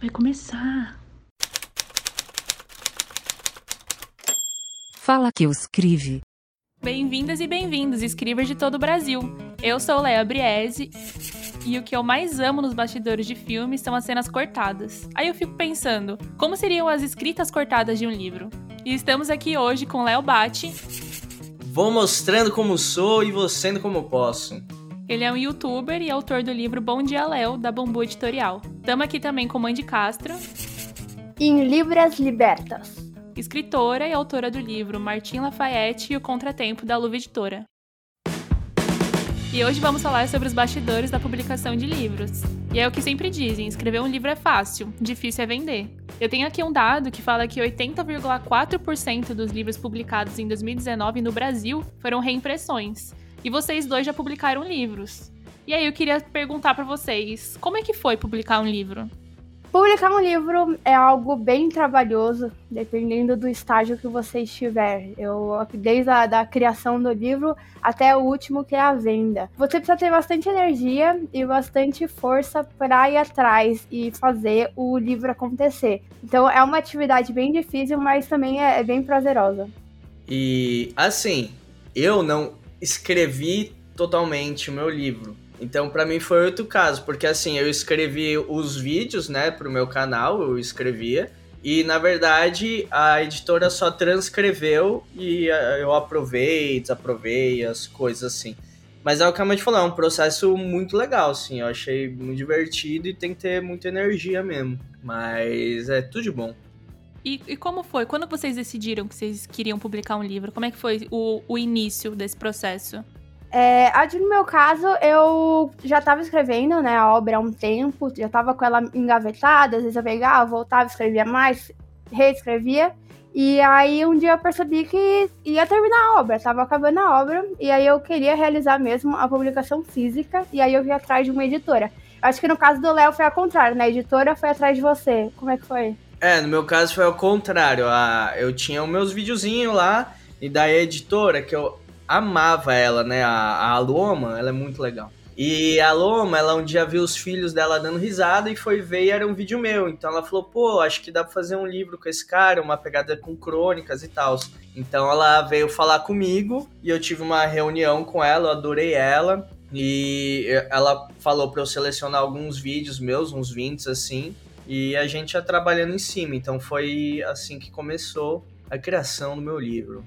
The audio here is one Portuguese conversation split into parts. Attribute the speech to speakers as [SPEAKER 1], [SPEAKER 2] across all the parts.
[SPEAKER 1] vai começar.
[SPEAKER 2] Fala que eu escrevi.
[SPEAKER 3] Bem-vindas e bem-vindos, escribas de todo o Brasil. Eu sou Léa Briese e o que eu mais amo nos bastidores de filmes são as cenas cortadas. Aí eu fico pensando, como seriam as escritas cortadas de um livro? E estamos aqui hoje com Léo Bate.
[SPEAKER 4] Vou mostrando como sou e vou sendo como posso.
[SPEAKER 3] Ele é um youtuber e autor do livro Bom Dia Léo, da Bambu Editorial. Estamos aqui também com Mandy Castro.
[SPEAKER 5] Em Libras Libertas.
[SPEAKER 3] Escritora e autora do livro Martim Lafayette e o Contratempo, da Luva Editora. E hoje vamos falar sobre os bastidores da publicação de livros. E é o que sempre dizem: escrever um livro é fácil, difícil é vender. Eu tenho aqui um dado que fala que 80,4% dos livros publicados em 2019 no Brasil foram reimpressões. E vocês dois já publicaram livros. E aí eu queria perguntar para vocês, como é que foi publicar um livro?
[SPEAKER 5] Publicar um livro é algo bem trabalhoso, dependendo do estágio que você estiver. Eu, desde a da criação do livro até o último, que é a venda. Você precisa ter bastante energia e bastante força para ir atrás e fazer o livro acontecer. Então é uma atividade bem difícil, mas também é, é bem prazerosa.
[SPEAKER 4] E assim, eu não escrevi totalmente o meu livro então, para mim foi outro caso, porque assim, eu escrevi os vídeos, né, pro meu canal, eu escrevia, e na verdade a editora só transcreveu e eh, eu aprovei, desaprovei, as coisas assim. Mas é o que a mãe falou, é um processo muito legal, assim, eu achei muito divertido e tem que ter muita energia mesmo. Mas é tudo de bom.
[SPEAKER 3] E, e, como foi? Quando vocês decidiram que vocês queriam publicar um livro? Como é que foi o, o início desse processo?
[SPEAKER 5] É, no meu caso, eu já estava escrevendo né, a obra há um tempo, já estava com ela engavetada, às vezes eu pegava, voltava, escrevia mais, reescrevia. E aí um dia eu percebi que ia terminar a obra, estava acabando a obra, e aí eu queria realizar mesmo a publicação física, e aí eu vi atrás de uma editora. Acho que no caso do Léo foi ao contrário, né? A editora foi atrás de você. Como é que foi?
[SPEAKER 4] É, no meu caso foi ao contrário. Eu tinha os meus videozinhos lá, e daí a editora, que eu amava ela, né? A, a Loma, ela é muito legal. E a Loma, ela um dia viu os filhos dela dando risada e foi ver e era um vídeo meu. Então ela falou, pô, acho que dá pra fazer um livro com esse cara, uma pegada com crônicas e tal. Então ela veio falar comigo e eu tive uma reunião com ela, eu adorei ela. E ela falou pra eu selecionar alguns vídeos meus, uns 20 assim. E a gente ia trabalhando em cima. Então foi assim que começou a criação do meu livro.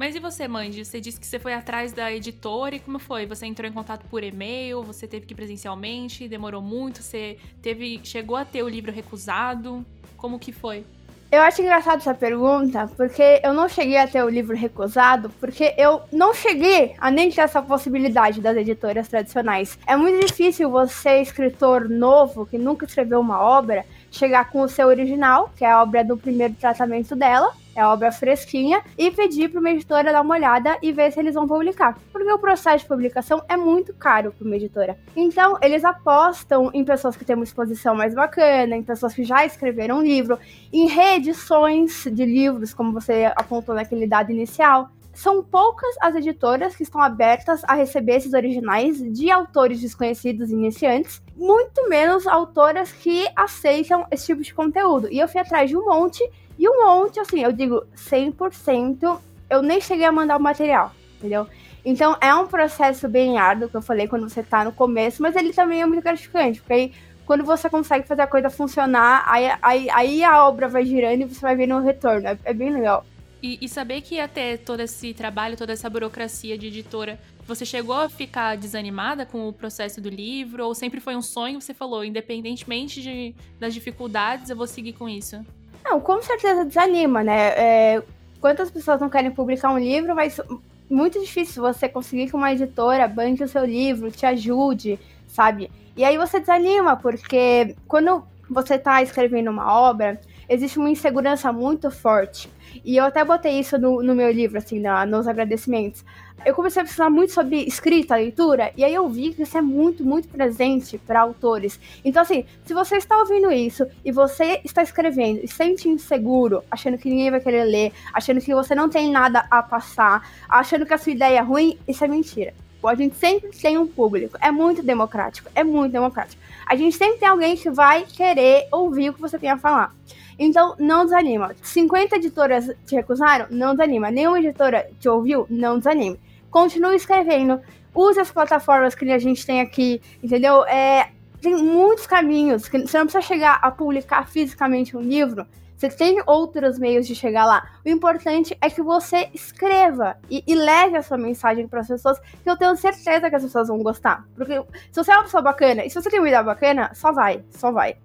[SPEAKER 3] Mas e você, Mandy? Você disse que você foi atrás da editora e como foi? Você entrou em contato por e-mail? Você teve que ir presencialmente? Demorou muito? Você teve, chegou a ter o livro recusado? Como que foi?
[SPEAKER 5] Eu acho engraçado essa pergunta, porque eu não cheguei a ter o livro recusado, porque eu não cheguei a nem ter essa possibilidade das editoras tradicionais. É muito difícil você, escritor novo, que nunca escreveu uma obra, chegar com o seu original, que é a obra do primeiro tratamento dela, é obra fresquinha, e pedir para uma editora dar uma olhada e ver se eles vão publicar. Porque o processo de publicação é muito caro para uma editora. Então, eles apostam em pessoas que têm uma exposição mais bacana, em pessoas que já escreveram um livro, em reedições de livros, como você apontou naquele dado inicial são poucas as editoras que estão abertas a receber esses originais de autores desconhecidos iniciantes, muito menos autoras que aceitam esse tipo de conteúdo. E eu fui atrás de um monte, e um monte, assim, eu digo 100%, eu nem cheguei a mandar o material, entendeu? Então é um processo bem árduo, que eu falei quando você tá no começo, mas ele também é muito gratificante, porque aí quando você consegue fazer a coisa funcionar, aí, aí, aí a obra vai girando e você vai vendo o retorno. É, é bem legal.
[SPEAKER 3] E, e, saber que ter todo esse trabalho, toda essa burocracia de editora, você chegou a ficar desanimada com o processo do livro? Ou sempre foi um sonho? Você falou, independentemente de, das dificuldades, eu vou seguir com isso?
[SPEAKER 5] Não, com certeza desanima, né? É, quantas pessoas não querem publicar um livro, mas muito difícil você conseguir que uma editora banque o seu livro, te ajude, sabe? E aí você desanima, porque quando você está escrevendo uma obra, existe uma insegurança muito forte. E eu até botei isso no, no meu livro, assim, na, nos agradecimentos. Eu comecei a pensar muito sobre escrita, leitura, e aí eu vi que isso é muito, muito presente para autores. Então, assim, se você está ouvindo isso e você está escrevendo e sente inseguro, achando que ninguém vai querer ler, achando que você não tem nada a passar, achando que a sua ideia é ruim, isso é mentira. A gente sempre tem um público. É muito democrático. É muito democrático. A gente sempre tem alguém que vai querer ouvir o que você tem a falar. Então, não desanima. 50 editoras te recusaram? Não desanima. Nenhuma editora te ouviu? Não desanime. Continue escrevendo. Use as plataformas que a gente tem aqui, entendeu? É, tem muitos caminhos. Você não precisa chegar a publicar fisicamente um livro. Você tem outros meios de chegar lá. O importante é que você escreva e, e leve a sua mensagem para as pessoas, que eu tenho certeza que as pessoas vão gostar. Porque se você é uma pessoa bacana e se você tem uma ideia bacana, só vai, só vai.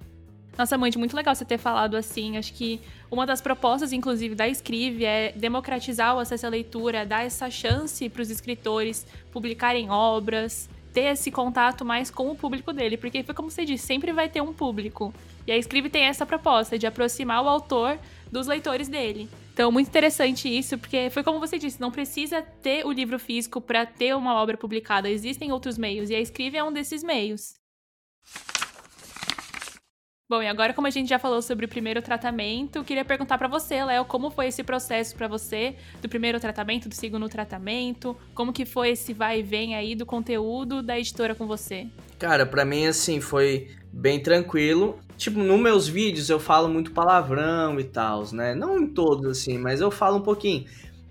[SPEAKER 3] Nossa, mãe, muito legal você ter falado assim. Acho que uma das propostas, inclusive, da Escrive é democratizar o acesso à leitura, dar essa chance para os escritores publicarem obras, ter esse contato mais com o público dele, porque foi como você disse, sempre vai ter um público. E a Scribe tem essa proposta de aproximar o autor dos leitores dele. Então, muito interessante isso, porque foi como você disse, não precisa ter o livro físico para ter uma obra publicada, existem outros meios, e a Scribe é um desses meios. Bom, e agora como a gente já falou sobre o primeiro tratamento, queria perguntar para você, Léo, como foi esse processo para você do primeiro tratamento, do segundo tratamento? Como que foi esse vai e vem aí do conteúdo da editora com você?
[SPEAKER 4] Cara, para mim assim foi bem tranquilo. Tipo, nos meus vídeos eu falo muito palavrão e tal, né? Não em todos assim, mas eu falo um pouquinho.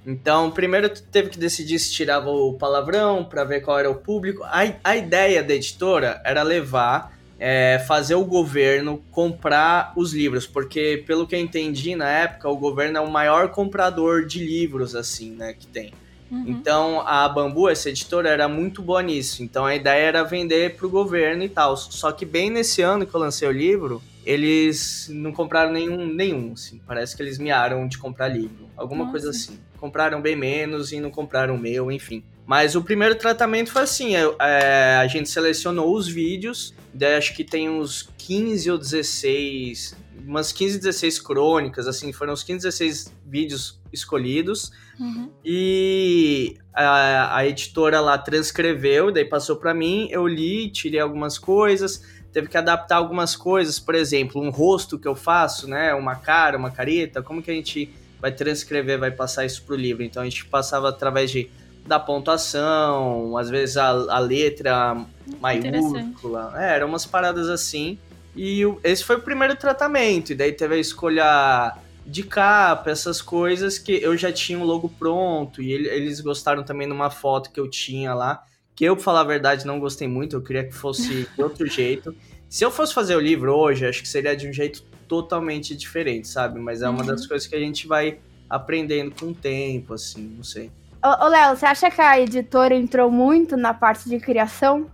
[SPEAKER 4] Então, primeiro tu teve que decidir se tirava o palavrão para ver qual era o público. A, a ideia da editora era levar é, fazer o governo comprar os livros, porque pelo que eu entendi na época, o governo é o maior comprador de livros, assim, né, que tem. Uhum. Então a Bambu, essa editora, era muito boa nisso. Então a ideia era vender para o governo e tal. Só que bem nesse ano que eu lancei o livro, eles não compraram nenhum, nenhum, assim. Parece que eles miaram de comprar livro. Alguma Nossa. coisa assim. Compraram bem menos e não compraram o meu, enfim. Mas o primeiro tratamento foi assim: é, a gente selecionou os vídeos, daí acho que tem uns 15 ou 16, umas 15, 16 crônicas, assim, foram os 15, 16 vídeos escolhidos. Uhum. E a, a, editora lá transcreveu, daí passou para mim, eu li, tirei algumas coisas, teve que adaptar algumas coisas, por exemplo, um rosto que eu faço, né, uma cara, uma careta, como que a gente vai transcrever, vai passar isso pro livro? Então a gente passava através de da pontuação, às vezes a, a letra maiúscula. É, eram umas paradas assim. E o, esse foi o primeiro tratamento. E daí teve a escolha de capa, essas coisas que eu já tinha o logo pronto. E ele, eles gostaram também de uma foto que eu tinha lá. Que eu, pra falar a verdade, não gostei muito. Eu queria que fosse de outro jeito. Se eu fosse fazer o livro hoje, acho que seria de um jeito totalmente diferente, sabe? Mas é uma uhum. das coisas que a gente vai aprendendo com o tempo, assim, não sei.
[SPEAKER 5] Ô, Léo, você acha que a editora entrou muito na parte de criação?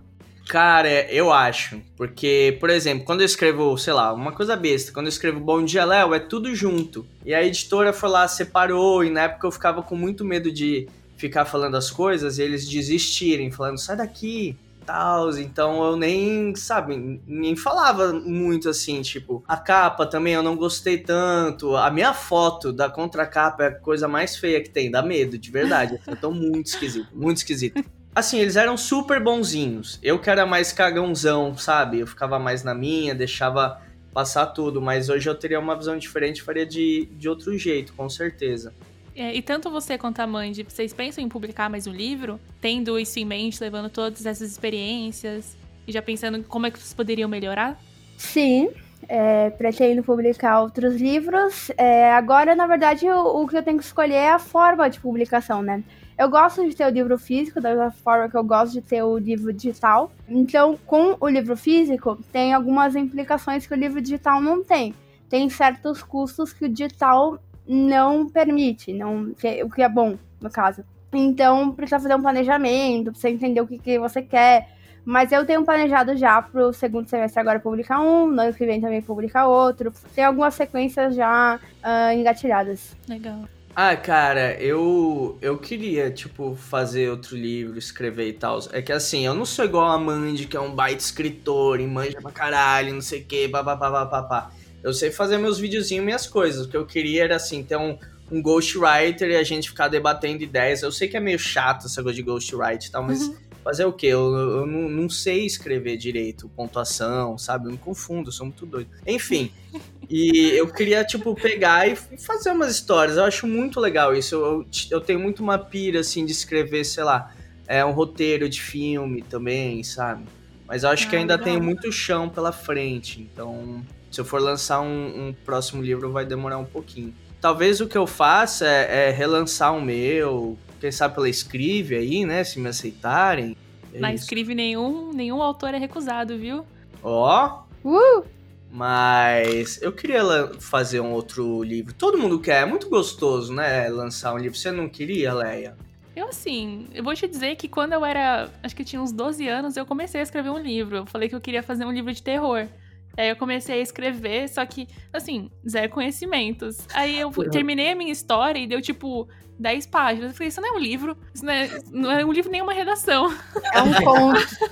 [SPEAKER 4] Cara, eu acho. Porque, por exemplo, quando eu escrevo, sei lá, uma coisa besta, quando eu escrevo Bom Dia Léo, é tudo junto. E a editora foi lá, separou, e na época eu ficava com muito medo de ficar falando as coisas e eles desistirem, falando, sai daqui, tal, então eu nem, sabe, nem falava muito assim, tipo, a capa também eu não gostei tanto, a minha foto da contracapa é a coisa mais feia que tem, dá medo, de verdade, eu tô muito esquisito, muito esquisito. Assim, eles eram super bonzinhos, eu que era mais cagãozão, sabe, eu ficava mais na minha, deixava passar tudo, mas hoje eu teria uma visão diferente, faria de, de outro jeito, com certeza.
[SPEAKER 3] É, e tanto você quanto a Mandy, vocês pensam em publicar mais um livro? Tendo isso em mente, levando todas essas experiências e já pensando como é que vocês poderiam melhorar?
[SPEAKER 5] Sim, é, pretendo publicar outros livros. É, agora, na verdade, o, o, que eu tenho que escolher é a forma de publicação, né? Eu gosto de ter o livro físico, da mesma forma que eu gosto de ter o livro digital. Então, com o livro físico, tem algumas implicações que o livro digital não tem. Tem certos custos que o digital não permite, não, o que é bom, no caso. Então, precisa fazer um planejamento, precisa entender o que, que você quer. Mas eu tenho planejado já pro segundo semestre agora publicar um, no ano que vem também publicar outro. Tem algumas sequências já uh, engatilhadas.
[SPEAKER 3] Legal.
[SPEAKER 4] Ah, cara, eu eu queria, tipo, fazer outro livro, escrever e tal. É que assim, eu não sou igual a Mandy, que é um baita escritor e manja pra caralho, não sei o que, papapá. Eu sei fazer meus videozinhos, minhas coisas. O que eu queria era, assim, ter um, um ghostwriter e a gente ficar debatendo ideias. Eu sei que é meio chato essa coisa de ghostwriter e tal, mas uhum. Fazer o quê? Eu, eu não, não, sei escrever direito, pontuação, sabe? Eu me confundo, sou muito doido. Enfim, e eu queria, tipo, pegar e fazer umas histórias. Eu acho muito legal isso. Eu, eu, eu tenho muito uma pira, assim, de escrever, sei lá, é, um roteiro de filme também, sabe? Mas eu acho ah, que ainda legal. tem muito chão pela frente, então se eu for lançar um, um, próximo livro vai demorar um pouquinho. Talvez o que eu faça é, é relançar o meu, quem sabe pela Scrive aí, né? Se me aceitarem.
[SPEAKER 3] É Na Scrive nenhum, nenhum autor é recusado, viu?
[SPEAKER 4] Ó!
[SPEAKER 5] Oh. Uh!
[SPEAKER 4] Mas eu queria fazer um outro livro. Todo mundo quer, é muito gostoso, né? Lançar um livro. Você não queria, Leia?
[SPEAKER 3] Eu, assim, eu vou te dizer que quando eu era. Acho que eu tinha uns 12 anos, eu comecei a escrever um livro. Eu falei que eu queria fazer um livro de terror. Aí eu comecei a escrever, só que, assim, zero conhecimentos. Aí eu terminei a minha história e deu, tipo, 10 páginas. Eu falei, isso não é um livro. Isso não é, não é um livro nem uma redação.
[SPEAKER 5] É um conto.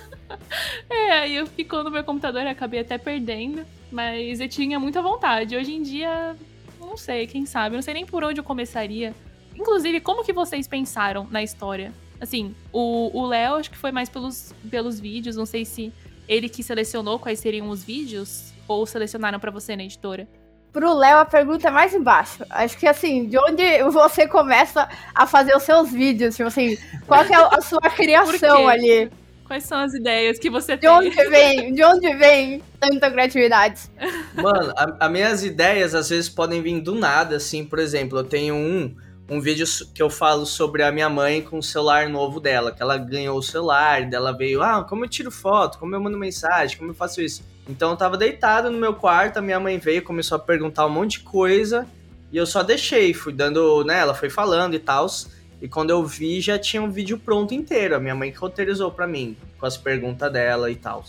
[SPEAKER 3] é, aí eu ficou no meu computador e acabei até perdendo. Mas eu tinha muita vontade. Hoje em dia, não sei, quem sabe. Eu não sei nem por onde eu começaria. Inclusive, como que vocês pensaram na história? Assim, o Léo acho que foi mais pelos, pelos vídeos. Não sei se ele que selecionou quais seriam os vídeos ou selecionaram para você na editora?
[SPEAKER 5] Pro Léo, a pergunta é mais embaixo. Acho que assim, de onde você começa a fazer os seus vídeos? Tipo assim, qual é a sua criação ali?
[SPEAKER 3] Quais são as ideias que você
[SPEAKER 5] de
[SPEAKER 3] tem?
[SPEAKER 5] De onde vem? De onde vem tanta criatividade?
[SPEAKER 4] Mano, as minhas ideias às vezes podem vir do nada, assim, por exemplo, eu tenho um um vídeo que eu falo sobre a minha mãe com o celular novo dela, que ela ganhou o celular, dela veio, ah, como eu tiro foto, como eu mando mensagem, como eu faço isso. Então eu tava deitado no meu quarto, a minha mãe veio, começou a perguntar um monte de coisa, e eu só deixei, fui dando, né, ela foi falando e tal. E quando eu vi, já tinha um vídeo pronto inteiro, a minha mãe que roteirizou para mim, com as perguntas dela e tal.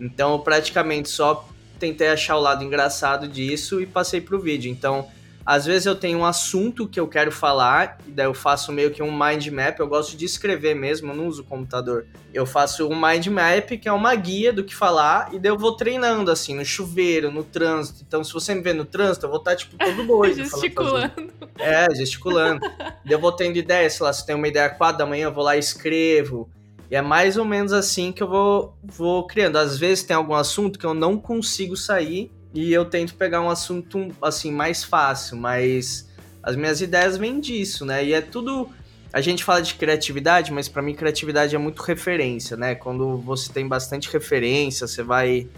[SPEAKER 4] Então eu praticamente só tentei achar o lado engraçado disso e passei pro vídeo. Então, às vezes eu tenho um assunto que eu quero falar, e daí eu faço meio que um mind map. Eu gosto de escrever mesmo, eu não uso computador. Eu faço um mind map, que é uma guia do que falar, e daí eu vou treinando, assim, no chuveiro, no trânsito. Então, se você me ver no trânsito, eu vou estar, tipo, todo doido.
[SPEAKER 3] gesticulando.
[SPEAKER 4] É, gesticulando. daí eu vou tendo ideia, sei lá, se tem uma ideia quatro da manhã, eu vou lá e escrevo. E é mais ou menos assim que eu vou, vou criando. Às vezes tem algum assunto que eu não consigo sair e eu tento pegar um assunto assim mais fácil, mas as minhas ideias vêm disso, né? E é tudo a gente fala de criatividade, mas para mim criatividade é muito referência, né? Quando você tem bastante referência, você vai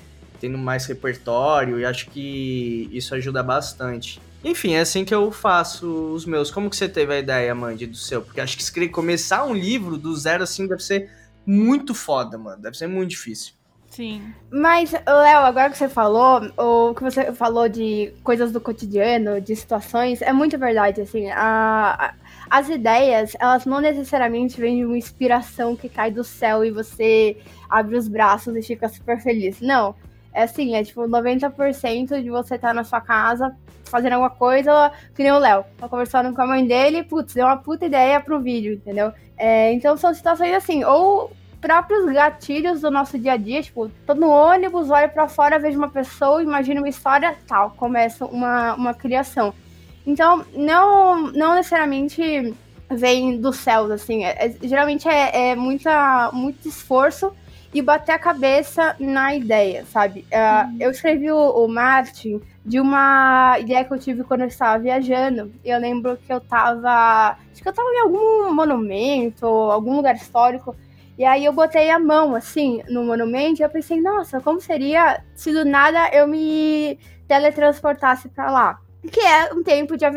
[SPEAKER 4] tendo mais repertório e acho que isso ajuda bastante. Enfim, é assim que eu faço os meus. Como que você teve a ideia, Mandy, do seu? Porque acho que começar um livro do zero assim deve ser muito foda, mano. Deve ser muito difícil.
[SPEAKER 3] Sim.
[SPEAKER 5] Mas, Léo, agora que você falou, o que você falou de coisas do cotidiano, de situações, é muito verdade, assim, a, a, as ideias, elas não necessariamente vêm de uma inspiração que cai do céu e você abre os braços e fica super feliz. Não, é assim, é tipo 90% de você estar tá na sua casa fazendo alguma coisa, que nem o Léo, tá conversando com a mãe dele, putz, deu uma puta ideia pro vídeo, entendeu? É, então são situações assim, ou próprios gatilhos do nosso dia a dia, tipo, tô no ônibus, olho para fora, vejo uma pessoa, imagino uma história, tal, começa uma, uma criação. Então, não, não necessariamente vem dos céus, assim, é, é, geralmente é, é muita, muito esforço e bater a cabeça na ideia, sabe? Uh, eu escrevi o, o Martin de uma ideia que eu tive quando eu estava viajando. Eu lembro que eu estava. Acho que eu estava em algum monumento, algum lugar histórico. E aí eu botei a mão, assim, no monumento e eu pensei, nossa, como seria se do nada eu me teletransportasse para lá? Que é um tempo de é,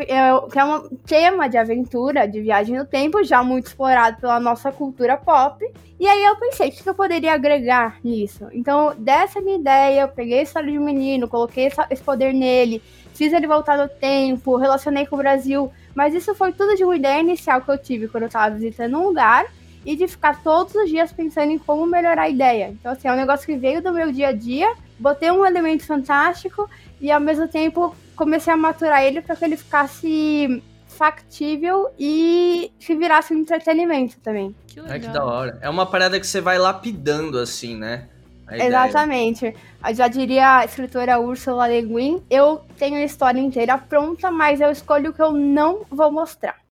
[SPEAKER 5] que é um tema de aventura, de viagem no tempo, já muito explorado pela nossa cultura pop. E aí eu pensei, o que eu poderia agregar nisso? Então, dessa minha ideia, eu peguei a história de um menino, coloquei esse poder nele, fiz ele voltar no tempo, relacionei com o Brasil. Mas isso foi tudo de uma ideia inicial que eu tive quando eu estava visitando um lugar e de ficar todos os dias pensando em como melhorar a ideia. Então, assim, é um negócio que veio do meu dia a dia, botei um elemento fantástico e ao mesmo tempo comecei a maturar ele para que ele ficasse factível e se virasse um entretenimento também.
[SPEAKER 4] Que legal. É que da hora. É uma parada que você vai lapidando assim, né?
[SPEAKER 5] Exatamente. Eu já diria a escritora Ursula Le Guin, eu tenho a história inteira pronta, mas eu escolho o que eu não vou mostrar.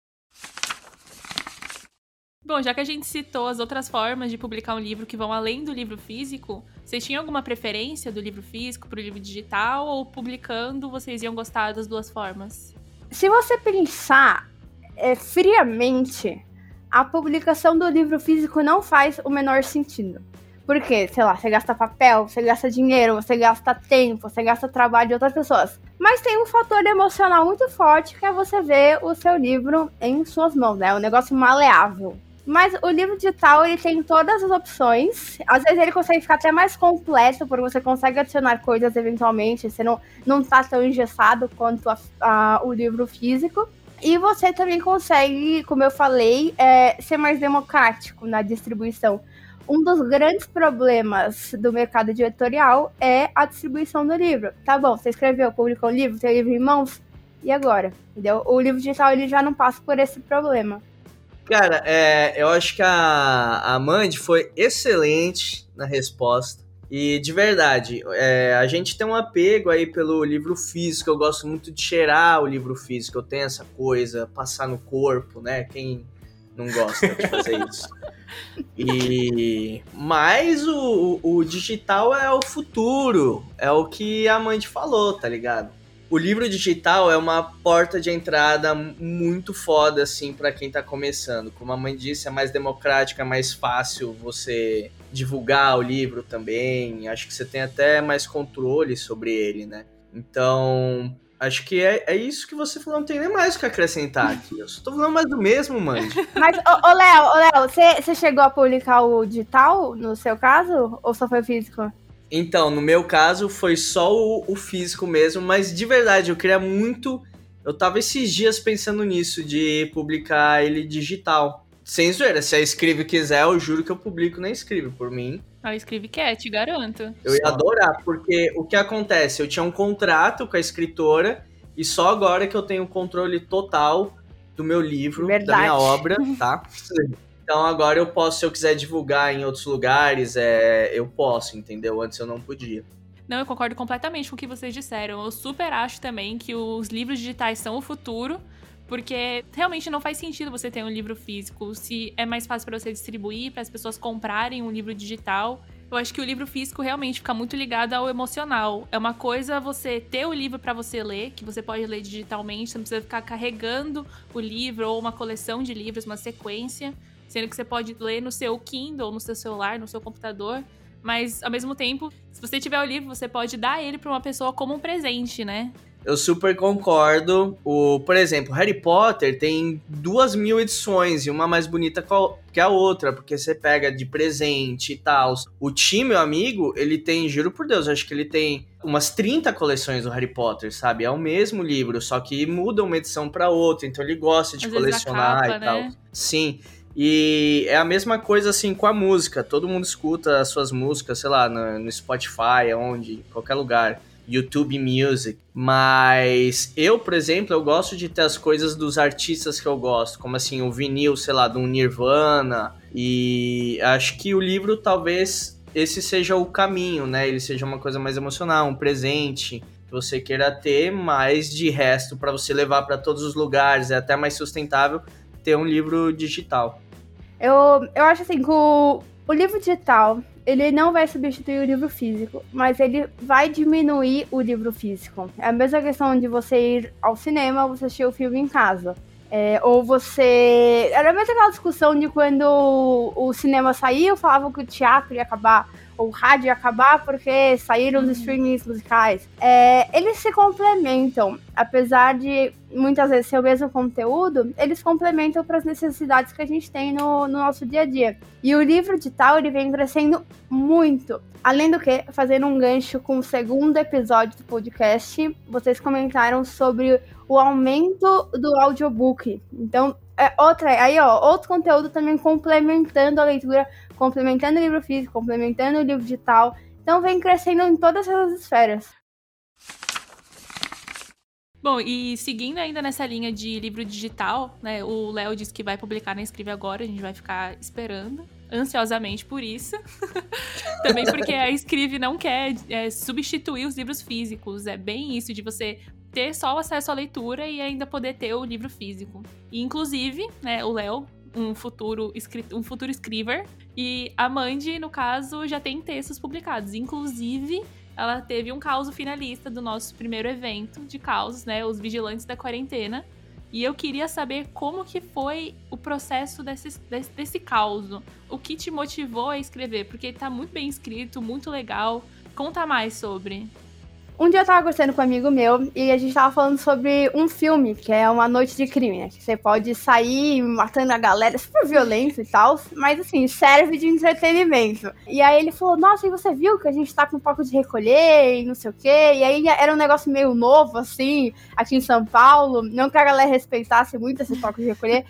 [SPEAKER 3] Bom, já que a gente citou as outras formas de publicar um livro que vão além do livro físico, vocês tinham alguma preferência do livro físico para o livro digital ou publicando vocês iam gostar das duas formas?
[SPEAKER 5] Se você pensar é, friamente, a publicação do livro físico não faz o menor sentido. Porque, sei lá, você gasta papel, você gasta dinheiro, você gasta tempo, você gasta trabalho de outras pessoas. Mas tem um fator emocional muito forte que é você ver o seu livro em suas mãos, né? É um negócio maleável. Mas o livro digital, ele tem todas as opções. Às vezes ele consegue ficar até mais completo, porque você consegue adicionar coisas eventualmente. Você não, não tá tão engessado quanto a, a, o livro físico. E você também consegue, como eu falei, é, ser mais democrático na distribuição. Um dos grandes problemas do mercado editorial é a distribuição do livro. Tá bom, você escreveu, publicou um livro, tem o livro em mãos, e agora? Entendeu? O livro digital ele já não passa por esse problema.
[SPEAKER 4] Cara, é, eu acho que a, a Mandy foi excelente na resposta. E de verdade, é, a gente tem um apego aí pelo livro físico. Eu gosto muito de cheirar o livro físico. Eu tenho essa coisa, passar no corpo, né? Quem não gosta de fazer isso? E mas o, o digital é o futuro, é o que a Mandy falou, tá ligado? O livro digital é uma porta de entrada muito foda, assim, para quem tá começando. Como a mãe disse, é mais democrática, é mais fácil você divulgar o livro também. Acho que você tem até mais controle sobre ele, né? Então, acho que é, é isso que você falou, não tem nem mais o que acrescentar aqui. Eu só tô falando mais do mesmo, mãe.
[SPEAKER 5] Mas, ô Léo, ô Léo, você, chegou a publicar o digital, no seu caso, ou só foi físico?
[SPEAKER 4] Então, no meu caso, foi só o, o, físico mesmo, mas de verdade, eu queria muito. Eu tava esses dias pensando nisso, de publicar ele digital. Sem zoeira, se a Escrive quiser, eu juro que eu publico na Escrive, por mim.
[SPEAKER 3] A Escrive quer, te garanto.
[SPEAKER 4] Eu ia adorar, porque o que acontece? Eu tinha um contrato com a escritora, e só agora que eu tenho controle total do meu livro, Verdade. da minha obra, tá? Então agora eu posso, se eu quiser divulgar em outros lugares, é, eu posso, entendeu? Antes eu não podia.
[SPEAKER 3] Não, eu concordo completamente com o que vocês disseram. Eu super acho também que os livros digitais são o futuro, porque realmente não faz sentido você ter um livro físico. Se é mais fácil para você distribuir, para as pessoas comprarem um livro digital. Eu acho que o livro físico realmente fica muito ligado ao emocional. É uma coisa você ter o livro para você ler, que você pode ler digitalmente, você não precisa ficar carregando o livro ou uma coleção de livros, uma sequência sendo que você pode ler no seu Kindle, no seu celular, no seu computador. Mas, ao mesmo tempo, se você tiver o livro, você pode dar ele para uma pessoa como um presente, né?
[SPEAKER 4] Eu super concordo. O, por exemplo, Harry Potter tem duas mil edições e uma mais bonita que a outra, porque você pega de presente e tal. O time, meu amigo, ele tem, juro por Deus, acho que ele tem umas 30 coleções do Harry Potter, sabe? É o mesmo livro, só que muda uma edição para outra, então ele gosta de Às capa, e tal. Né? Sim. E é a mesma coisa assim com a música. Todo mundo escuta as suas músicas, sei lá, no, no Spotify, onde, qualquer lugar. YouTube Music. Mas eu, por exemplo, eu gosto de ter as coisas dos artistas que eu gosto, como assim, o vinil, sei lá, do Nirvana. E acho que o livro talvez esse seja o caminho, né? Ele seja uma coisa mais emocional, um presente que você queira ter, mas de resto para você levar para todos os lugares, é até mais sustentável ter um livro digital.
[SPEAKER 5] Eu, eu acho assim que o, o livro digital ele não vai substituir o livro físico, mas ele vai diminuir o livro físico. É a mesma questão de você ir ao cinema, você assistir o filme em casa. É, ou você. Era mesma aquela discussão de quando o cinema saiu, falavam que o teatro ia acabar o rádio acabar porque saíram os uhum. streamings musicais. É, eles se complementam, apesar de muitas vezes ser o mesmo conteúdo, eles complementam para as necessidades que a gente tem no, no, nosso dia a dia. E o livro digital ele vem crescendo muito. Além do que, fazendo um gancho com o segundo episódio do podcast, vocês comentaram sobre o aumento do audiobook. Então, é outra, aí ó, outro conteúdo também complementando a leitura complementando o livro físico, complementando o livro digital. Então vem crescendo em todas essas esferas.
[SPEAKER 3] Bom, e seguindo ainda nessa linha de livro digital, né? O Léo disse que vai publicar na Escreve agora, a gente vai ficar esperando ansiosamente por isso. Também porque a Escreve não quer é, substituir os livros físicos. É bem isso de você ter só o acesso à leitura e ainda poder ter o livro físico. E, inclusive, né, o Léo um futuro um futuro escriver. E a Mandy, no caso, já tem textos publicados. Inclusive, ela teve um caos finalista do nosso primeiro evento de causos, né? Os Vigilantes da Quarentena. E eu queria saber como que foi o processo desse, desse, desse caos. O que te motivou a escrever? Porque tá muito bem escrito, muito legal. Conta mais sobre.
[SPEAKER 5] Um dia eu tava conversando com um amigo meu e a gente tava falando sobre um filme, que é Uma Noite de Crime, né? Que você pode sair matando a galera, super violento e tal, mas assim, serve de entretenimento. E aí ele falou, nossa, e você viu que a gente tá com um pouco de recolher e não sei o quê? E aí era um negócio meio novo, assim, aqui em São Paulo. Não que a galera respeitasse muito esse toque de recolher.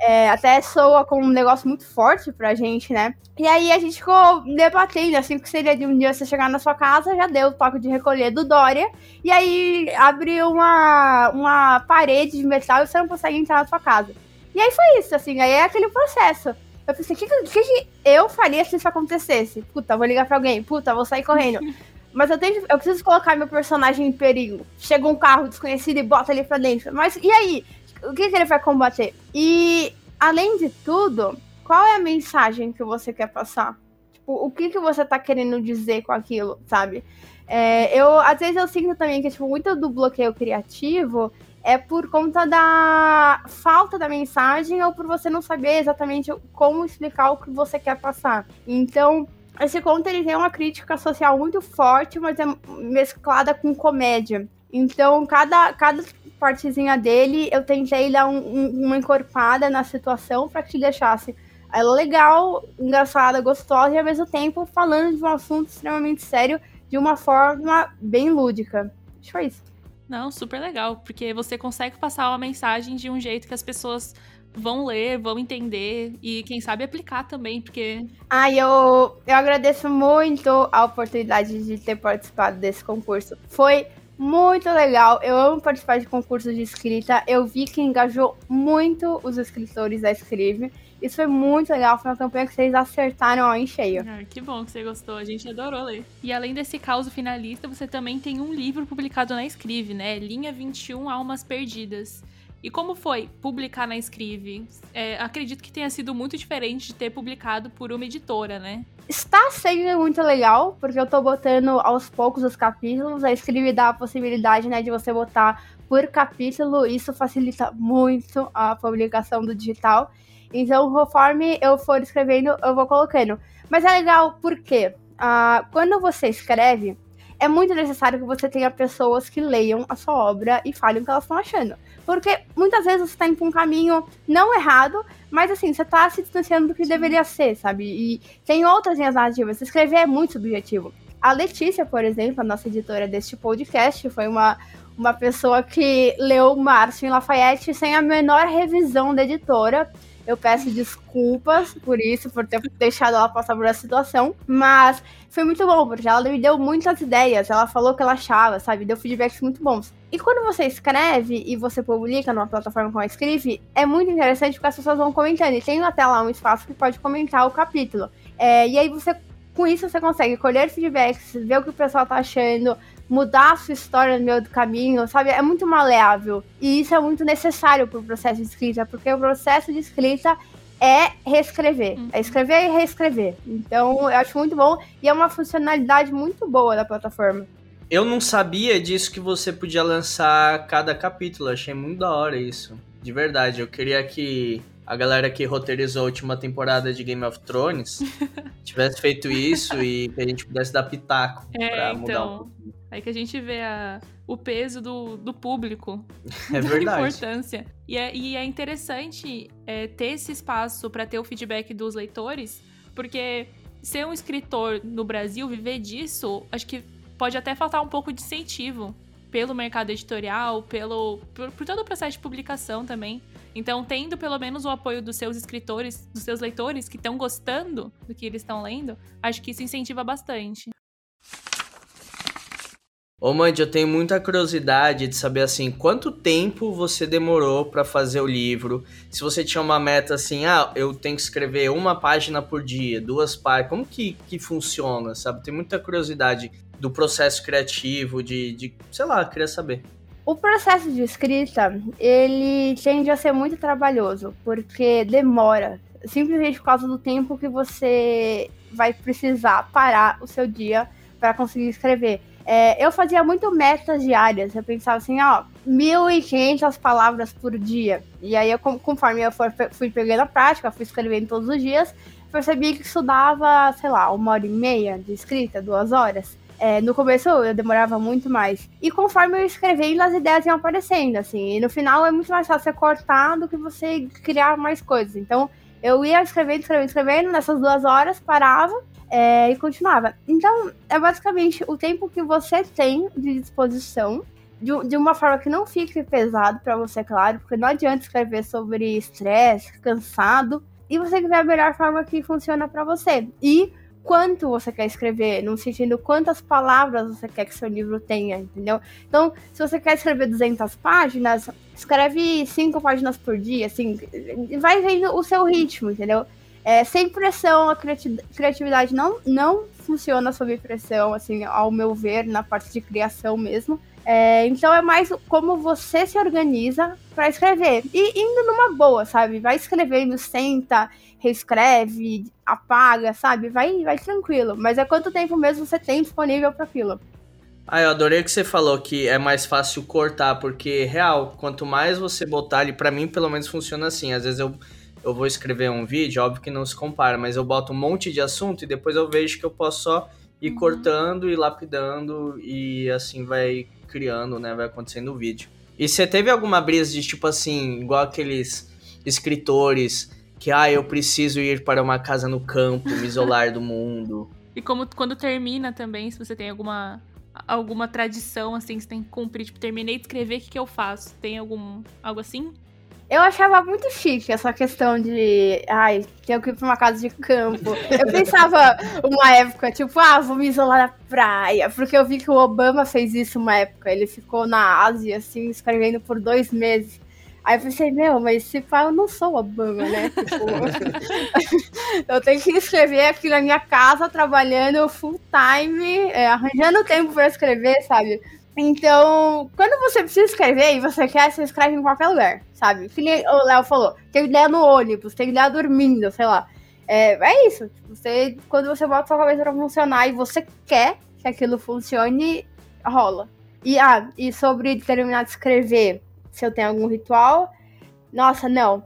[SPEAKER 5] É, até soa como um negócio muito forte pra gente, né? E aí a gente ficou debatendo, assim, o que seria de um dia você chegar na sua casa, já deu o toque de recolher do Dória, e aí abre uma, uma parede de metal e você não consegue entrar na sua casa. E aí foi isso, assim, aí é aquele processo. Eu pensei, o que, que, que, eu faria se isso acontecesse? Puta, vou ligar pra alguém, puta, vou sair correndo. Mas eu, tenho, eu preciso colocar meu personagem em perigo. Chega um carro desconhecido e bota ele pra dentro. Mas e aí? O que, que ele vai combater? E, além de tudo, qual é a mensagem que você quer passar? Tipo, o que, que você tá querendo dizer com aquilo, sabe? É, eu, às vezes eu sinto também que, tipo, muito do bloqueio criativo é por conta da falta da mensagem ou por você não saber exatamente como explicar o que você quer passar. Então, esse conto ele tem uma crítica social muito forte, mas é mesclada com comédia. Então, cada, cada partezinha dele, eu tentei dar um, um, uma encorpada na situação para que te deixasse ela legal, engraçada, gostosa e ao mesmo tempo falando de um assunto extremamente sério de uma forma bem lúdica. Acho que foi isso.
[SPEAKER 3] Não, super legal, porque você consegue passar uma mensagem de um jeito que as pessoas vão ler, vão entender e quem sabe aplicar também, porque.
[SPEAKER 5] Ah, eu, eu agradeço muito a oportunidade de ter participado desse concurso. Foi muito legal. Eu amo participar de concursos de escrita. Eu vi que engajou muito os escritores da Escreve. Isso foi muito legal, foi uma campanha que vocês acertaram ó, em cheio.
[SPEAKER 3] Ah, que bom que você gostou, a gente adorou ler. E além desse caos finalista, você também tem um livro publicado na Escrive, né? Linha 21 Almas Perdidas. E como foi publicar na Escrive? É, acredito que tenha sido muito diferente de ter publicado por uma editora, né?
[SPEAKER 5] Está sendo muito legal, porque eu tô botando aos poucos os capítulos. A Escrive dá a possibilidade, né, de você botar por capítulo. Isso facilita muito a publicação do digital. Então, conforme eu for escrevendo, eu vou colocando. Mas é legal porque uh, quando você escreve, é muito necessário que você tenha pessoas que leiam a sua obra e falem o que elas estão achando. Porque muitas vezes você está indo por um caminho não errado, mas assim, você está se distanciando do que deveria ser, sabe? E tem outras linhas narrativas. Escrever é muito subjetivo. A Letícia, por exemplo, a nossa editora deste podcast, foi uma, uma pessoa que leu Márcio em Lafayette sem a menor revisão da editora. Eu peço desculpas por isso, por ter deixado ela passar por essa situação. Mas foi muito bom, porque ela me deu muitas ideias. Ela falou o que ela achava, sabe? Deu feedbacks muito bons. E quando você escreve e você publica numa plataforma como a Scrive, é muito interessante porque as pessoas vão comentando. E tem até lá um espaço que pode comentar o capítulo. É, e aí você, com isso, você consegue colher feedbacks, ver o que o pessoal tá achando, mudar a sua história no meio do caminho, sabe? É muito maleável. E isso é muito necessário para o processo de escrita, porque o processo de escrita é reescrever. Uhum. É escrever e reescrever. Então, eu acho muito bom e é uma funcionalidade muito boa da plataforma.
[SPEAKER 4] Eu não sabia disso que você podia lançar cada capítulo. Achei muito da hora isso. De verdade, eu queria que a galera que roteirizou a última temporada de Game of Thrones tivesse feito isso e que a gente pudesse dar pitaco
[SPEAKER 3] é, pra mudar então, um pouquinho. Aí que a gente vê a, o peso do, do público.
[SPEAKER 4] É verdade.
[SPEAKER 3] A importância. E é, e é interessante é, ter esse espaço para ter o feedback dos leitores, porque ser um escritor no Brasil, viver disso, acho que pode até faltar um pouco de incentivo pelo mercado editorial, pelo por, por todo o processo de publicação também. Então, tendo pelo menos o apoio dos seus escritores, dos seus leitores que estão gostando do que eles estão lendo, acho que isso incentiva bastante.
[SPEAKER 4] Ô, Mandy, eu tenho muita curiosidade de saber, assim, quanto tempo você demorou para fazer o livro? Se você tinha uma meta assim, ah, eu tenho que escrever uma página por dia, duas páginas, como que, que funciona, sabe? Tem muita curiosidade do processo criativo, de, de sei lá, queria saber.
[SPEAKER 5] O processo de escrita, ele tende a ser muito trabalhoso, porque demora, simplesmente por causa do tempo que você vai precisar parar o seu dia para conseguir escrever. É, eu fazia muito metas diárias. Eu pensava assim, ó, 1.500 palavras por dia. E aí, eu, conforme eu fui pegando a prática, fui escrevendo todos os dias, percebi que isso dava, sei lá, uma hora e meia de escrita, duas horas. É, no começo eu demorava muito mais. E conforme eu escrevendo, as ideias iam aparecendo, assim. E no final é muito mais fácil você cortar do que você criar mais coisas. Então, eu ia escrevendo, escrevendo, escrevendo, nessas duas horas, parava é, e continuava. Então, é basicamente o tempo que você tem de disposição, de, uma forma que não fique pesado para você, claro, porque não adianta escrever sobre estresse, cansado, e você quiser a melhor forma que funciona para você. E quanto você quer escrever, no sentido quantas palavras você quer que seu livro tenha, entendeu? Então, se você quer escrever 200 páginas, escreve 5 páginas por dia, assim, vai vendo o seu ritmo, entendeu? É, sem pressão, a criatividade não, não funciona sob pressão, assim, ao meu ver, na parte de criação mesmo. É, então é mais como você se organiza para escrever. E indo numa boa, sabe? Vai escrevendo, senta, reescreve, apaga, sabe? Vai, vai tranquilo. Mas é quanto tempo mesmo você tem disponível para aquilo.
[SPEAKER 4] Ah, eu adorei que você falou que é mais fácil cortar, porque, real, quanto mais você botar ali, para mim pelo menos funciona assim. Às vezes eu, eu vou escrever um vídeo, óbvio que não se compara, mas eu boto um monte de assunto e depois eu vejo que eu posso só ir uhum. cortando e lapidando e assim vai criando, né? Vai acontecendo o vídeo. E você teve alguma brisa de tipo assim, igual aqueles escritores que, ah, eu preciso ir para uma casa no campo, me isolar do mundo.
[SPEAKER 3] E como quando termina também, se você tem alguma alguma tradição assim, você tem que cumprir, tipo, terminei de escrever, o que, que eu faço? Tem algum algo assim?
[SPEAKER 5] Eu achava muito chique essa questão de. Ai, tenho que ir pra uma casa de campo. Eu pensava uma época, tipo, ah, vou me isolar na praia. Porque eu vi que o Obama fez isso uma época. Ele ficou na Ásia, assim, escrevendo por dois meses. Aí eu pensei, meu, mas se pá, eu não sou Obama, né? Tipo, eu tenho que escrever aqui na minha casa, trabalhando full time, é, arranjando tempo para escrever, sabe? Então, quando você precisa escrever e você quer, você escreve em qualquer lugar, sabe? Que o Léo falou, tem ideia no ônibus, tem ideia dormindo, sei lá. É, é isso. Você, quando você bota sua cabeça pra funcionar e você quer que aquilo funcione, rola. E, ah, e sobre terminar de escrever, se eu tenho algum ritual. Nossa, não.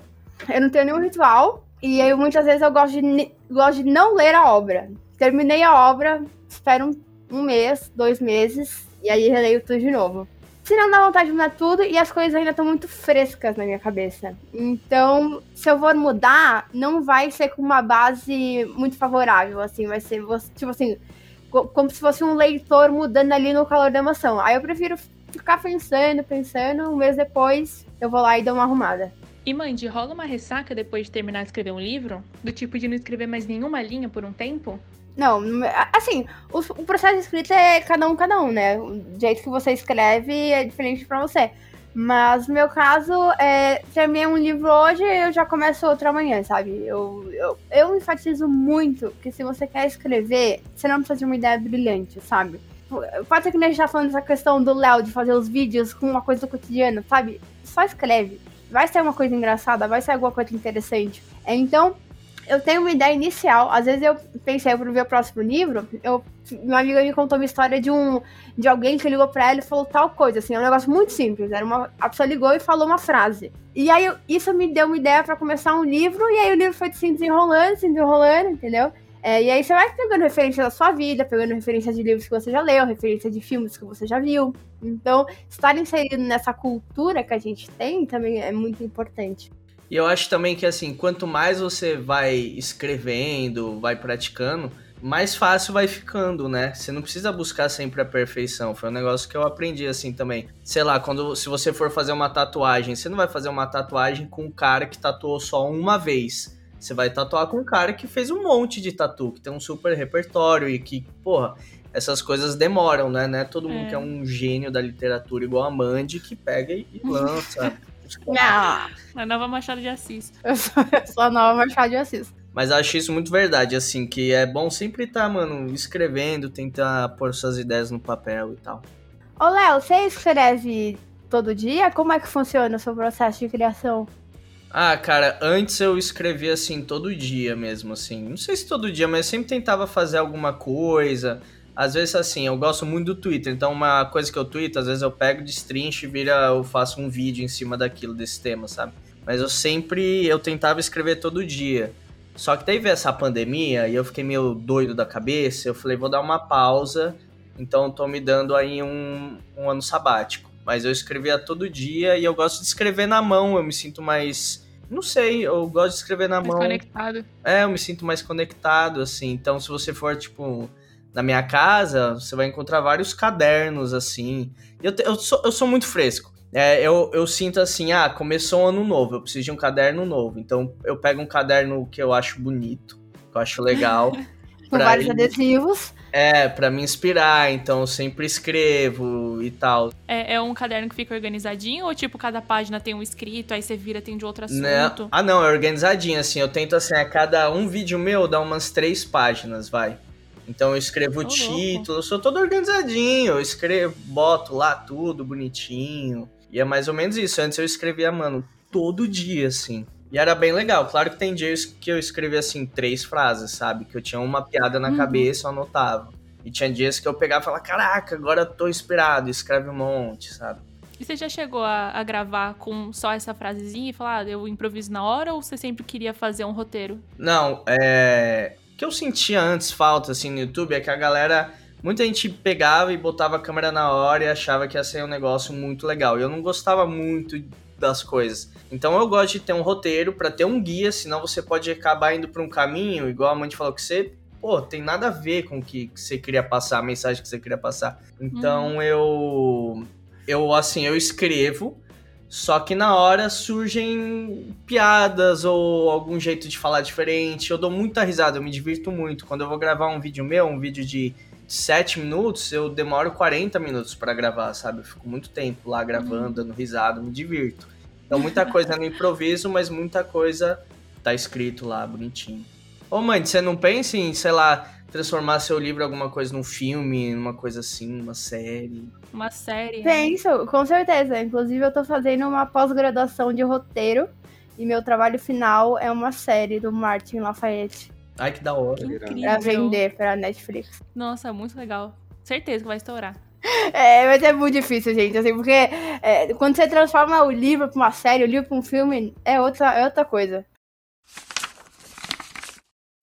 [SPEAKER 5] Eu não tenho nenhum ritual. E aí, muitas vezes, eu gosto de, gosto de não ler a obra. Terminei a obra, espero um, um mês, dois meses, e aí releio tudo de novo. Se não dá vontade de mudar tudo e as coisas ainda estão muito frescas na minha cabeça. Então, se eu for mudar, não vai ser com uma base muito favorável, assim, vai ser, tipo assim, como se fosse um leitor mudando ali no calor da emoção. Aí eu prefiro ficar pensando, pensando, um mês depois eu vou lá e dou uma arrumada.
[SPEAKER 3] E, Mandy, rola uma ressaca depois de terminar de escrever um livro? Do tipo de não escrever mais nenhuma linha por um tempo?
[SPEAKER 5] Não, assim, o, o, processo de escrita é cada um, cada um, né? O jeito que você escreve é diferente para você. Mas no meu caso, é, terminei um livro hoje eu já começo outro amanhã, sabe? Eu, eu, eu enfatizo muito que se você quer escrever, você não precisa de uma ideia brilhante, sabe? Pode ser que a gente tá falando dessa questão do Léo de fazer os vídeos com uma coisa do cotidiano, sabe? Só escreve. Vai ser uma coisa engraçada, vai ser alguma coisa interessante. Então, eu tenho uma ideia inicial. Às vezes eu pensei, eu vou ver o próximo livro. Eu, uma amiga me contou uma história de um de alguém que ligou pra ela e falou tal coisa, assim, é um negócio muito simples. Era uma, a pessoa ligou e falou uma frase. E aí isso me deu uma ideia para começar um livro, e aí o livro foi se desenrolando, se desenrolando, entendeu? É, e aí você vai pegando referência da sua vida, pegando referência de livros que você já leu, referência de filmes que você já viu. Então, estar inserido nessa cultura que a gente tem também é muito importante.
[SPEAKER 4] E eu acho também que assim, quanto mais você vai escrevendo, vai praticando, mais fácil vai ficando, né? Você não precisa buscar sempre a perfeição. Foi um negócio que eu aprendi assim também. Sei lá, quando se você for fazer uma tatuagem, você não vai fazer uma tatuagem com um cara que tatuou só uma vez. Você vai tatuar com um cara que fez um monte de tatu, que tem um super repertório e que, porra, essas coisas demoram, né? Não é todo mundo é. que é um gênio da literatura igual a Mandy que pega e lança.
[SPEAKER 3] Não. A nova Machado de Assis.
[SPEAKER 5] Eu sou, eu sou a nova Machado de Assis.
[SPEAKER 4] Mas acho isso muito verdade, assim, que é bom sempre estar, tá, mano, escrevendo, tentar pôr suas ideias no papel e tal.
[SPEAKER 5] Ô, Léo, você escreve todo dia? Como é que funciona o seu processo de criação?
[SPEAKER 4] Ah, cara, antes eu escrevia assim todo dia mesmo, assim. Não sei se todo dia, mas sempre tentava fazer alguma coisa. Às vezes, assim, eu gosto muito do Twitter, então uma coisa que eu tweeto, às vezes eu pego, destrincho e vira, eu faço um vídeo em cima daquilo, desse tema, sabe? Mas eu sempre, eu tentava escrever todo dia. Só que daí veio essa pandemia e eu fiquei meio doido da cabeça, eu falei, vou dar uma pausa, então eu tô me dando aí um, um ano sabático. Mas eu escrevia todo dia e eu gosto de escrever na mão, eu me sinto mais não sei, eu gosto de escrever na
[SPEAKER 3] Mais
[SPEAKER 4] mão.
[SPEAKER 3] conectado.
[SPEAKER 4] É, eu me sinto mais conectado, assim. Então, se você for, tipo, na minha casa, você vai encontrar vários cadernos, assim. Eu, te- eu, sou, eu sou muito fresco. É, eu, eu sinto assim, ah, começou um ano novo, eu preciso de um caderno novo. Então, eu pego um caderno que eu acho bonito, que eu acho legal.
[SPEAKER 5] Com
[SPEAKER 4] pra
[SPEAKER 5] vários
[SPEAKER 4] ir-
[SPEAKER 5] adesivos.
[SPEAKER 4] É, pra me inspirar, então eu sempre escrevo e tal.
[SPEAKER 3] É, é um caderno que fica organizadinho ou tipo, cada página tem um escrito, aí você vira, tem de outro
[SPEAKER 4] Né?
[SPEAKER 3] assunto?
[SPEAKER 4] Ah, não, é organizadinho, assim. Eu tento, assim, a cada um vídeo meu dar umas três páginas, vai. Então eu escrevo o
[SPEAKER 3] louco.
[SPEAKER 4] título, eu sou todo organizadinho, eu escrevo, boto lá tudo bonitinho. E é mais ou menos isso. Antes eu escrevia, mano, todo dia, assim. E era bem legal. Claro que tem dias que eu escrevia, assim, três frases, sabe? Que eu tinha uma piada na
[SPEAKER 3] Uhum.
[SPEAKER 4] cabeça, eu anotava. E tinha dias que eu pegava e falava, caraca, agora eu tô inspirado, escreve um monte, sabe?
[SPEAKER 3] E você já chegou a, a gravar com só essa frasezinha e falar, ah, eu improviso na hora ou você sempre queria fazer um roteiro?
[SPEAKER 4] Não, é. O que eu sentia antes falta, assim, no YouTube é que a galera. Muita gente pegava e botava a câmera na hora e achava que ia ser um negócio muito legal. E eu não gostava muito das coisas. Então eu gosto de ter um roteiro pra ter um guia, senão você pode acabar indo pra um caminho, igual a mãe falou que você. Pô, tem nada a ver com o que você queria passar, a mensagem que você queria passar. Então eu. Eu, assim, eu escrevo. Só que na hora surgem piadas ou algum jeito de falar diferente. Eu dou muita risada, eu me divirto muito. Quando eu vou gravar um vídeo meu, um vídeo de 7 minutos, eu demoro 40 minutos pra gravar, sabe? Eu fico muito tempo lá gravando, dando risada, me divirto. Então muita coisa no improviso, mas muita coisa tá escrito lá, bonitinho. Ô mãe, você não pensa em, sei lá, transformar seu livro em alguma coisa num filme, numa coisa assim, uma série?
[SPEAKER 3] Uma série?
[SPEAKER 5] Penso, com certeza. Inclusive, eu tô fazendo uma pós-graduação de roteiro. E meu trabalho final é uma série do Martin Lafayette.
[SPEAKER 4] Ai, que da hora.
[SPEAKER 3] Que incrível.
[SPEAKER 5] Pra vender pra Netflix.
[SPEAKER 3] Nossa, muito legal. Certeza que vai estourar.
[SPEAKER 5] É, mas é muito difícil, gente, assim, porque é, quando você transforma o livro pra uma série, o livro pra um filme, é outra, é outra coisa.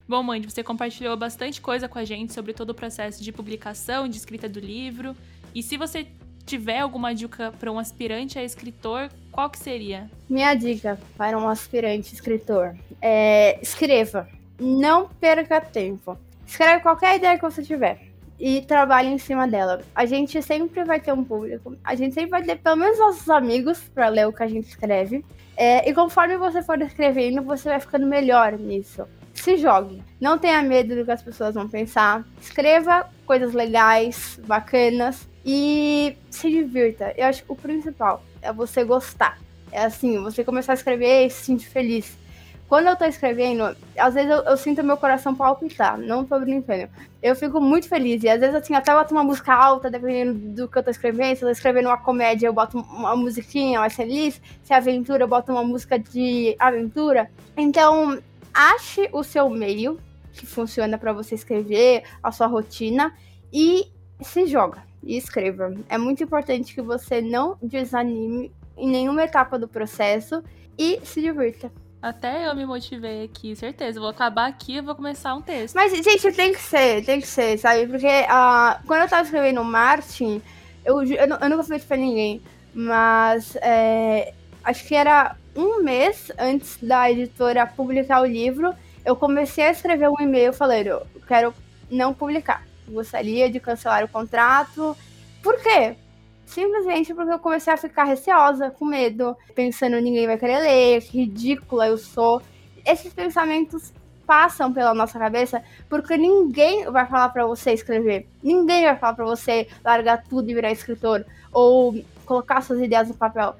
[SPEAKER 3] Bom, mãe, você compartilhou bastante coisa com a gente sobre todo o processo de publicação, de escrita do livro. E se você tiver alguma dica para um aspirante a escritor, qual que seria?
[SPEAKER 5] Minha dica para um aspirante escritor é escreva. Não perca tempo. Escreve qualquer ideia que você tiver. E trabalhe em cima dela. A gente sempre vai ter um público. A gente sempre vai ter pelo menos nossos amigos para ler o que a gente escreve. É, e conforme você for escrevendo, você vai ficando melhor nisso. Se jogue. Não tenha medo do que as pessoas vão pensar. Escreva coisas legais, bacanas. E se divirta. Eu acho que o principal é você gostar. É assim, você começar a escrever e se sentir feliz. Quando eu tô escrevendo, às vezes eu, eu sinto meu coração palpitar, não tô brincando. Eu fico muito feliz, e às vezes assim, até boto uma música alta, dependendo do que eu tô escrevendo. Se eu tô escrevendo uma comédia, eu boto uma musiquinha mais feliz. Se é aventura, eu boto uma música de aventura. Então, ache o seu meio que funciona pra você escrever, a sua rotina, e se joga e escreva. É muito importante que você não desanime em nenhuma etapa do processo e se divirta.
[SPEAKER 3] Até eu me motivei aqui, certeza. Vou acabar aqui e vou começar um texto.
[SPEAKER 5] Mas, gente, tem que ser, tem que ser, sabe? Porque ah, quando eu tava escrevendo Martin, eu, eu, eu nunca fiz pra ninguém, mas é, acho que era um mês antes da editora publicar o livro, eu comecei a escrever um e-mail falando, eu quero não publicar. Gostaria de cancelar o contrato. Por quê? Simplesmente porque eu comecei a ficar receosa, com medo, pensando ninguém vai querer ler, que ridícula eu sou. Esses pensamentos passam pela nossa cabeça porque ninguém vai falar pra você escrever. Ninguém vai falar pra você largar tudo e virar escritor ou colocar suas ideias no papel.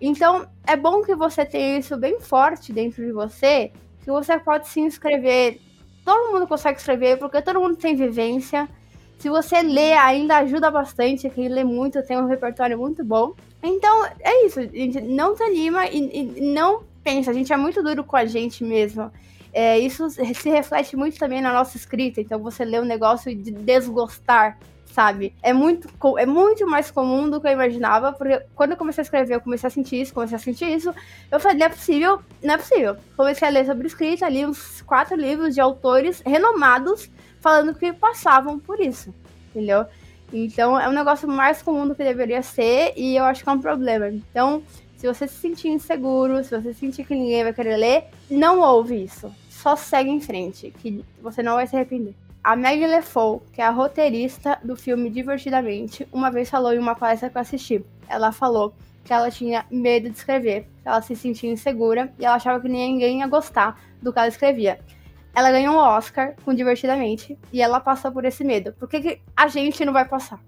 [SPEAKER 5] Então, é bom que você tenha isso bem forte dentro de você, que você pode sim escrever. Todo mundo consegue escrever porque todo mundo tem vivência. Se você lê, ainda ajuda bastante. Quem lê muito tem um repertório muito bom. Então, é isso, gente. Não te anima e, e não pensa. A gente é muito duro com a gente mesmo. É, isso se reflete muito também na nossa escrita. Então você lê um negócio de desgostar, sabe? É muito, é muito mais comum do que eu imaginava, porque quando eu comecei a escrever, eu comecei a sentir isso, comecei a sentir isso. Eu falei, não é possível, não é possível. Comecei a ler sobre escrita, li uns quatro livros de autores renomados falando que passavam por isso, entendeu? Então é um negócio mais comum do que deveria ser e eu acho que é um problema. Então, se você se sentir inseguro, se você sentir que ninguém vai querer ler, não ouve isso. Só segue em frente, que você não vai se arrepender. A Maggie LeFou, que é a roteirista do filme Divertidamente, uma vez falou em uma palestra que eu assisti. Ela falou que ela tinha medo de escrever, que ela se sentia insegura e ela achava que ninguém ia gostar do que ela escrevia. Ela ganhou um Oscar com Divertidamente e ela passou por esse medo. Por que, que a gente não vai passar?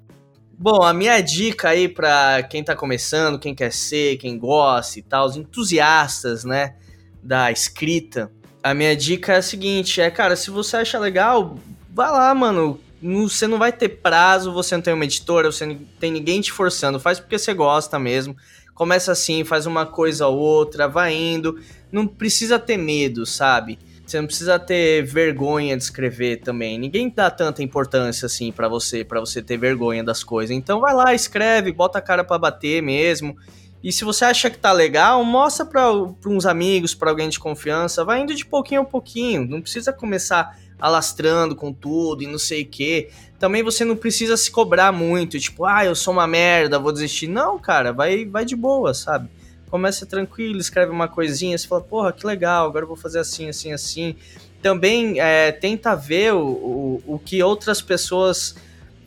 [SPEAKER 4] Bom, a minha dica aí para quem tá começando, quem quer ser, quem gosta e tal, os entusiastas, né, da escrita, a minha dica é a seguinte, é, cara, se você acha legal, vai lá, mano. Você não vai ter prazo, você não tem uma editora, você não tem ninguém te forçando, faz porque você gosta mesmo. Começa assim, faz uma coisa ou outra, vai indo. Não precisa ter medo, sabe? Você não precisa ter vergonha de escrever também. Ninguém dá tanta importância assim para você, para você ter vergonha das coisas. Então vai lá, escreve, bota a cara para bater mesmo. E se você acha que tá legal, mostra para uns amigos, para alguém de confiança, vai indo de pouquinho a pouquinho. Não precisa começar alastrando com tudo e não sei o que. Também você não precisa se cobrar muito, tipo, ah, eu sou uma merda, vou desistir. Não, cara, vai, vai de boa, sabe? começa tranquilo, escreve uma coisinha, você fala, porra, que legal, agora eu vou fazer assim, assim, assim. Também é, tenta ver o, o, o que outras pessoas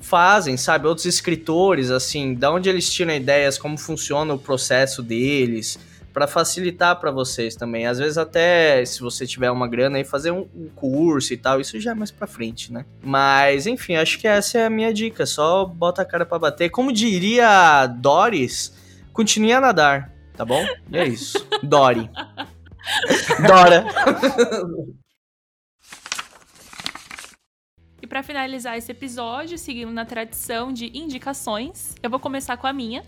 [SPEAKER 4] fazem, sabe? Outros escritores, assim, da onde eles tiram ideias, como funciona o processo deles, para facilitar para vocês também. Às vezes até se você tiver uma grana aí fazer um, um, curso e tal, isso já é mais para frente, né? Mas enfim, acho que essa é a minha dica, só bota a cara para bater. Como diria Doris, continue a nadar tá bom? E é isso. Dori. Dora.
[SPEAKER 3] E para finalizar esse episódio, seguindo na tradição de indicações, eu vou começar com a minha,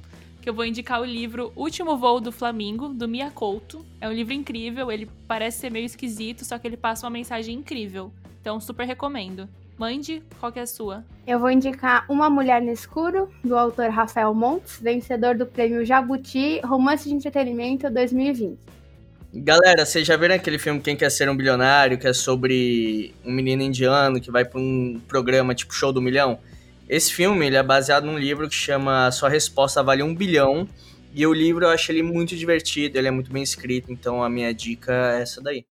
[SPEAKER 3] que eu vou indicar o livro Último Voo do Flamingo, do Mia Couto. É um livro incrível, ele parece ser meio esquisito, só que ele passa uma mensagem incrível. Então, super recomendo. Mande, qual que é a sua?
[SPEAKER 5] Eu vou indicar Uma Mulher no Escuro, do autor Rafael Montes, vencedor do prêmio Jabuti Romance de Entretenimento 2020.
[SPEAKER 4] Galera, vocês já viram aquele filme Quem Quer Ser um Bilionário, que é sobre um menino indiano que vai para um programa tipo Show do Milhão? Esse filme ele é baseado num livro que chama Sua Resposta Vale um Bilhão, e o livro eu acho ele muito divertido, ele é muito bem escrito, então a minha dica é essa daí.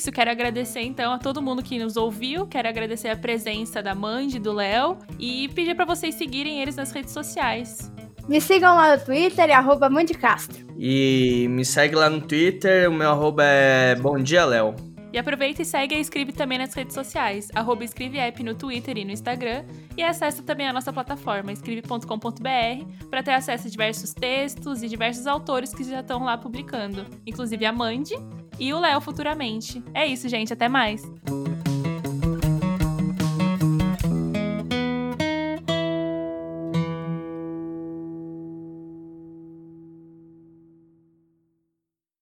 [SPEAKER 3] isso, quero agradecer então a todo mundo que nos ouviu, quero agradecer a presença da Mandy, do Léo e pedir para vocês seguirem eles nas redes sociais.
[SPEAKER 5] Me sigam lá no Twitter, arroba Castro.
[SPEAKER 4] E me segue lá no Twitter, o meu arroba é Bom Dia Léo.
[SPEAKER 3] E aproveita e segue a Escribe também nas redes sociais, arroba EscriveApp no Twitter e no Instagram, e acessa também a nossa plataforma, escribe.com.br, para ter acesso a diversos textos e diversos autores que já estão lá publicando, inclusive a Mandy, e o Léo futuramente. É isso, gente. Até mais!